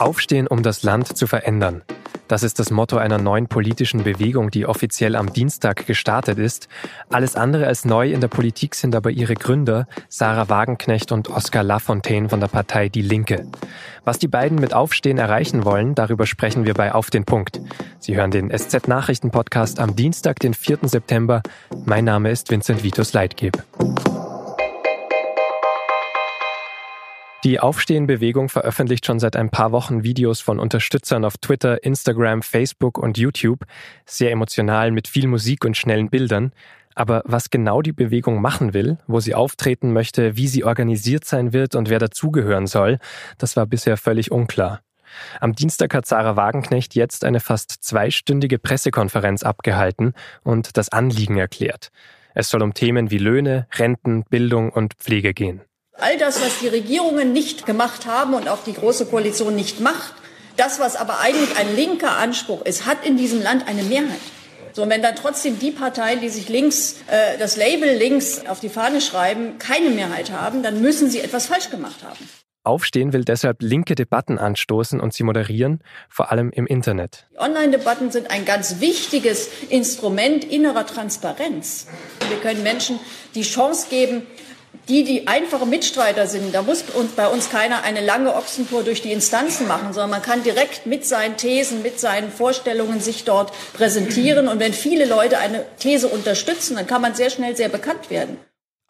Aufstehen, um das Land zu verändern. Das ist das Motto einer neuen politischen Bewegung, die offiziell am Dienstag gestartet ist. Alles andere als neu in der Politik sind aber ihre Gründer, Sarah Wagenknecht und Oskar Lafontaine von der Partei Die Linke. Was die beiden mit Aufstehen erreichen wollen, darüber sprechen wir bei Auf den Punkt. Sie hören den SZ-Nachrichten-Podcast am Dienstag, den 4. September. Mein Name ist Vincent Vitus Leitgeb. Die Aufstehen-Bewegung veröffentlicht schon seit ein paar Wochen Videos von Unterstützern auf Twitter, Instagram, Facebook und YouTube. Sehr emotional mit viel Musik und schnellen Bildern. Aber was genau die Bewegung machen will, wo sie auftreten möchte, wie sie organisiert sein wird und wer dazugehören soll, das war bisher völlig unklar. Am Dienstag hat Sarah Wagenknecht jetzt eine fast zweistündige Pressekonferenz abgehalten und das Anliegen erklärt. Es soll um Themen wie Löhne, Renten, Bildung und Pflege gehen. All das, was die Regierungen nicht gemacht haben und auch die Große Koalition nicht macht, das, was aber eigentlich ein linker Anspruch ist, hat in diesem Land eine Mehrheit. So, und wenn dann trotzdem die Parteien, die sich links, äh, das Label links auf die Fahne schreiben, keine Mehrheit haben, dann müssen sie etwas falsch gemacht haben. Aufstehen will deshalb linke Debatten anstoßen und sie moderieren, vor allem im Internet. Online-Debatten sind ein ganz wichtiges Instrument innerer Transparenz. Wir können Menschen die Chance geben, die, die einfache Mitstreiter sind, da muss uns, bei uns keiner eine lange Ochsentour durch die Instanzen machen, sondern man kann direkt mit seinen Thesen, mit seinen Vorstellungen sich dort präsentieren. Und wenn viele Leute eine These unterstützen, dann kann man sehr schnell sehr bekannt werden.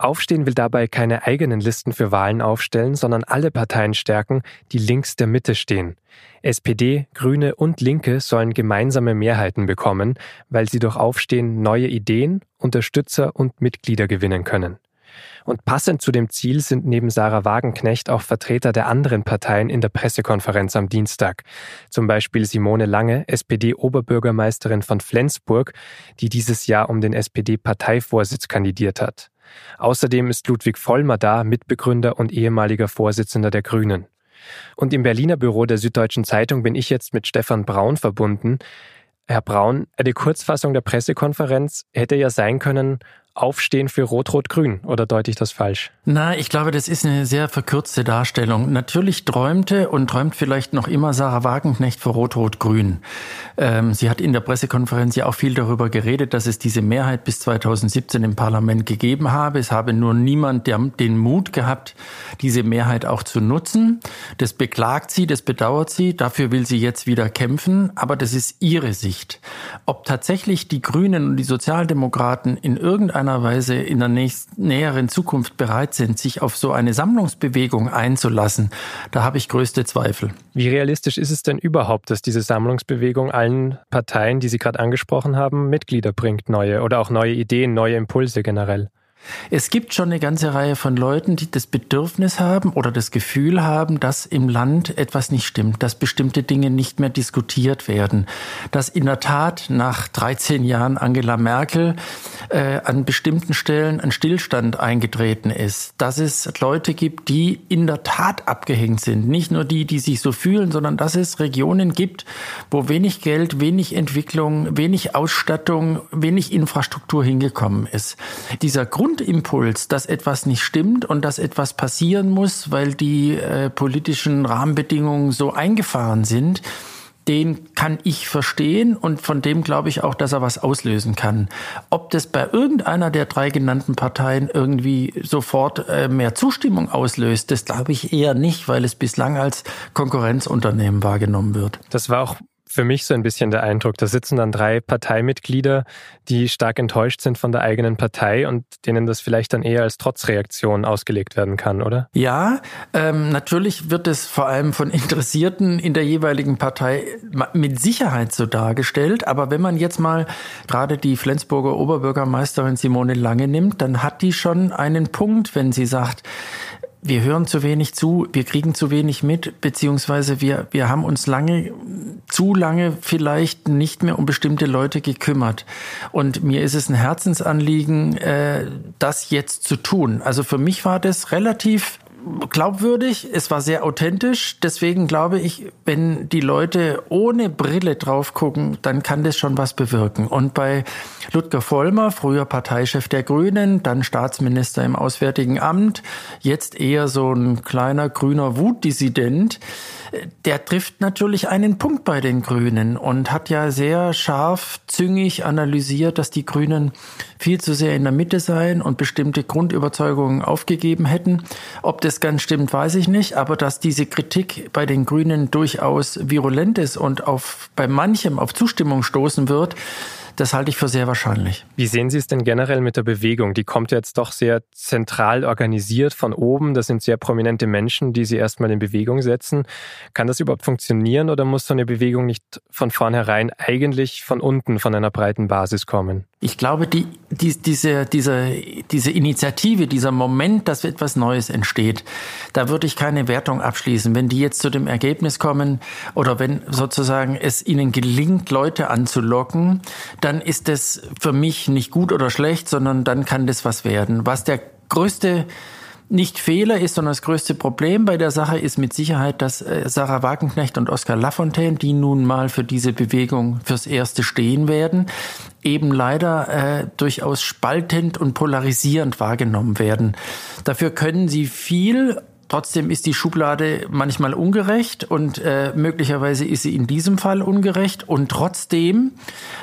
Aufstehen will dabei keine eigenen Listen für Wahlen aufstellen, sondern alle Parteien stärken, die links der Mitte stehen. SPD, Grüne und Linke sollen gemeinsame Mehrheiten bekommen, weil sie durch Aufstehen neue Ideen, Unterstützer und Mitglieder gewinnen können. Und passend zu dem Ziel sind neben Sarah Wagenknecht auch Vertreter der anderen Parteien in der Pressekonferenz am Dienstag. Zum Beispiel Simone Lange, SPD-Oberbürgermeisterin von Flensburg, die dieses Jahr um den SPD-Parteivorsitz kandidiert hat. Außerdem ist Ludwig Vollmer da, Mitbegründer und ehemaliger Vorsitzender der Grünen. Und im Berliner Büro der Süddeutschen Zeitung bin ich jetzt mit Stefan Braun verbunden. Herr Braun, eine Kurzfassung der Pressekonferenz hätte ja sein können, Aufstehen für Rot-Rot-Grün oder deute ich das falsch? Na, ich glaube, das ist eine sehr verkürzte Darstellung. Natürlich träumte und träumt vielleicht noch immer Sarah Wagenknecht für Rot-Rot-Grün. Ähm, sie hat in der Pressekonferenz ja auch viel darüber geredet, dass es diese Mehrheit bis 2017 im Parlament gegeben habe. Es habe nur niemand der, den Mut gehabt, diese Mehrheit auch zu nutzen. Das beklagt sie, das bedauert sie. Dafür will sie jetzt wieder kämpfen. Aber das ist ihre Sicht. Ob tatsächlich die Grünen und die Sozialdemokraten in irgendeiner irgendeiner Weise in der nächsten, näheren Zukunft bereit sind, sich auf so eine Sammlungsbewegung einzulassen, da habe ich größte Zweifel. Wie realistisch ist es denn überhaupt, dass diese Sammlungsbewegung allen Parteien, die Sie gerade angesprochen haben, Mitglieder bringt, neue oder auch neue Ideen, neue Impulse generell? Es gibt schon eine ganze Reihe von Leuten, die das Bedürfnis haben oder das Gefühl haben, dass im Land etwas nicht stimmt, dass bestimmte Dinge nicht mehr diskutiert werden, dass in der Tat nach 13 Jahren Angela Merkel äh, an bestimmten Stellen ein Stillstand eingetreten ist, dass es Leute gibt, die in der Tat abgehängt sind, nicht nur die, die sich so fühlen, sondern dass es Regionen gibt, wo wenig Geld, wenig Entwicklung, wenig Ausstattung, wenig Infrastruktur hingekommen ist. Dieser Grund Grundimpuls, dass etwas nicht stimmt und dass etwas passieren muss, weil die äh, politischen Rahmenbedingungen so eingefahren sind, den kann ich verstehen und von dem glaube ich auch, dass er was auslösen kann. Ob das bei irgendeiner der drei genannten Parteien irgendwie sofort äh, mehr Zustimmung auslöst, das glaube ich eher nicht, weil es bislang als Konkurrenzunternehmen wahrgenommen wird. Das war auch für mich so ein bisschen der Eindruck. Da sitzen dann drei Parteimitglieder, die stark enttäuscht sind von der eigenen Partei und denen das vielleicht dann eher als Trotzreaktion ausgelegt werden kann, oder? Ja, ähm, natürlich wird es vor allem von Interessierten in der jeweiligen Partei mit Sicherheit so dargestellt. Aber wenn man jetzt mal gerade die Flensburger Oberbürgermeisterin Simone Lange nimmt, dann hat die schon einen Punkt, wenn sie sagt, wir hören zu wenig zu, wir kriegen zu wenig mit, beziehungsweise wir, wir haben uns lange, zu lange vielleicht nicht mehr um bestimmte Leute gekümmert. Und mir ist es ein Herzensanliegen, äh, das jetzt zu tun. Also für mich war das relativ glaubwürdig, es war sehr authentisch. Deswegen glaube ich, wenn die Leute ohne Brille drauf gucken, dann kann das schon was bewirken. Und bei Ludger Vollmer, früher Parteichef der Grünen, dann Staatsminister im Auswärtigen Amt, jetzt eher so ein kleiner grüner Wutdissident, der trifft natürlich einen Punkt bei den Grünen und hat ja sehr scharf, züngig analysiert, dass die Grünen viel zu sehr in der Mitte seien und bestimmte Grundüberzeugungen aufgegeben hätten. Ob das ganz stimmt, weiß ich nicht, aber dass diese Kritik bei den Grünen durchaus virulent ist und auf, bei manchem auf Zustimmung stoßen wird, das halte ich für sehr wahrscheinlich. Wie sehen Sie es denn generell mit der Bewegung? Die kommt jetzt doch sehr zentral organisiert von oben. Das sind sehr prominente Menschen, die Sie erstmal in Bewegung setzen. Kann das überhaupt funktionieren oder muss so eine Bewegung nicht von vornherein eigentlich von unten, von einer breiten Basis kommen? Ich glaube, die, die, diese, diese, diese Initiative, dieser Moment, dass etwas Neues entsteht, da würde ich keine Wertung abschließen. Wenn die jetzt zu dem Ergebnis kommen oder wenn sozusagen es ihnen gelingt, Leute anzulocken, dann ist das für mich nicht gut oder schlecht, sondern dann kann das was werden. Was der größte nicht Fehler ist, sondern das größte Problem bei der Sache ist mit Sicherheit, dass äh, Sarah Wagenknecht und Oskar Lafontaine, die nun mal für diese Bewegung fürs Erste stehen werden, eben leider äh, durchaus spaltend und polarisierend wahrgenommen werden. Dafür können sie viel, Trotzdem ist die Schublade manchmal ungerecht und äh, möglicherweise ist sie in diesem Fall ungerecht. Und trotzdem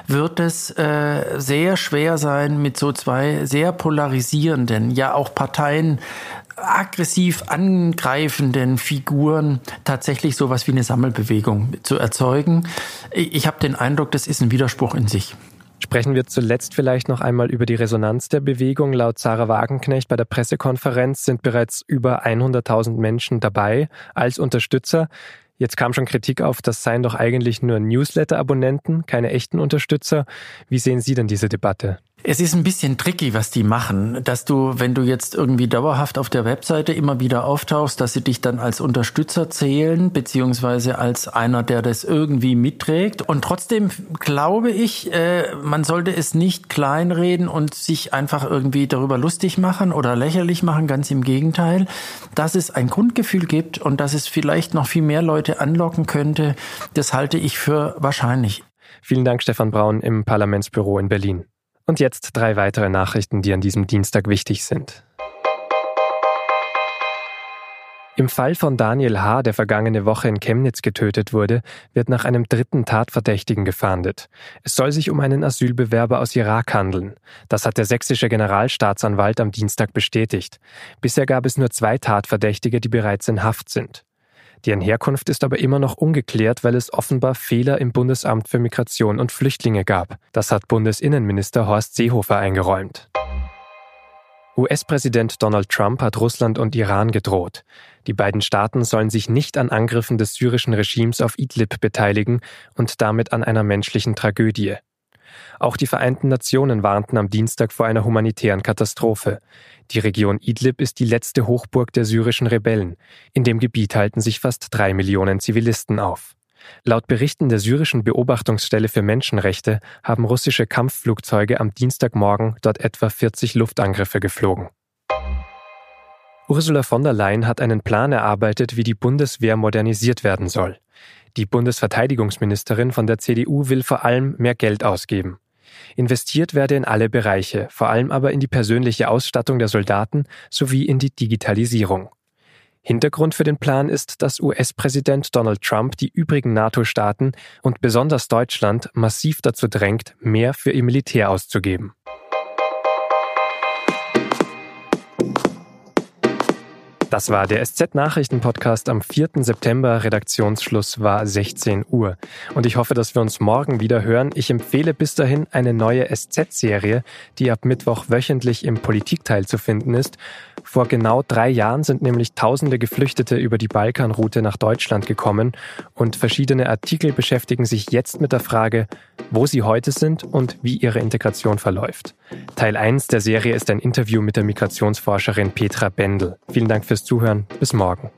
wird es äh, sehr schwer sein, mit so zwei sehr polarisierenden, ja auch Parteien aggressiv angreifenden Figuren tatsächlich sowas wie eine Sammelbewegung zu erzeugen. Ich habe den Eindruck, das ist ein Widerspruch in sich. Sprechen wir zuletzt vielleicht noch einmal über die Resonanz der Bewegung. Laut Sarah Wagenknecht bei der Pressekonferenz sind bereits über 100.000 Menschen dabei als Unterstützer. Jetzt kam schon Kritik auf, das seien doch eigentlich nur Newsletter-Abonnenten, keine echten Unterstützer. Wie sehen Sie denn diese Debatte? Es ist ein bisschen tricky, was die machen, dass du, wenn du jetzt irgendwie dauerhaft auf der Webseite immer wieder auftauchst, dass sie dich dann als Unterstützer zählen, beziehungsweise als einer, der das irgendwie mitträgt. Und trotzdem glaube ich, äh, man sollte es nicht kleinreden und sich einfach irgendwie darüber lustig machen oder lächerlich machen, ganz im Gegenteil. Dass es ein Grundgefühl gibt und dass es vielleicht noch viel mehr Leute anlocken könnte, das halte ich für wahrscheinlich. Vielen Dank, Stefan Braun im Parlamentsbüro in Berlin. Und jetzt drei weitere Nachrichten, die an diesem Dienstag wichtig sind. Im Fall von Daniel H., der vergangene Woche in Chemnitz getötet wurde, wird nach einem dritten Tatverdächtigen gefahndet. Es soll sich um einen Asylbewerber aus Irak handeln. Das hat der sächsische Generalstaatsanwalt am Dienstag bestätigt. Bisher gab es nur zwei Tatverdächtige, die bereits in Haft sind. Deren Herkunft ist aber immer noch ungeklärt, weil es offenbar Fehler im Bundesamt für Migration und Flüchtlinge gab. Das hat Bundesinnenminister Horst Seehofer eingeräumt. US-Präsident Donald Trump hat Russland und Iran gedroht. Die beiden Staaten sollen sich nicht an Angriffen des syrischen Regimes auf Idlib beteiligen und damit an einer menschlichen Tragödie. Auch die Vereinten Nationen warnten am Dienstag vor einer humanitären Katastrophe. Die Region Idlib ist die letzte Hochburg der syrischen Rebellen. In dem Gebiet halten sich fast drei Millionen Zivilisten auf. Laut Berichten der syrischen Beobachtungsstelle für Menschenrechte haben russische Kampfflugzeuge am Dienstagmorgen dort etwa 40 Luftangriffe geflogen. Ursula von der Leyen hat einen Plan erarbeitet, wie die Bundeswehr modernisiert werden soll. Die Bundesverteidigungsministerin von der CDU will vor allem mehr Geld ausgeben. Investiert werde in alle Bereiche, vor allem aber in die persönliche Ausstattung der Soldaten sowie in die Digitalisierung. Hintergrund für den Plan ist, dass US-Präsident Donald Trump die übrigen NATO-Staaten und besonders Deutschland massiv dazu drängt, mehr für ihr Militär auszugeben. Das war der SZ-Nachrichten-Podcast am 4. September. Redaktionsschluss war 16 Uhr. Und ich hoffe, dass wir uns morgen wieder hören. Ich empfehle bis dahin eine neue SZ-Serie, die ab Mittwoch wöchentlich im Politikteil zu finden ist. Vor genau drei Jahren sind nämlich tausende Geflüchtete über die Balkanroute nach Deutschland gekommen und verschiedene Artikel beschäftigen sich jetzt mit der Frage, wo sie heute sind und wie ihre Integration verläuft. Teil 1 der Serie ist ein Interview mit der Migrationsforscherin Petra Bendel. Vielen Dank fürs Zuhören. Bis morgen.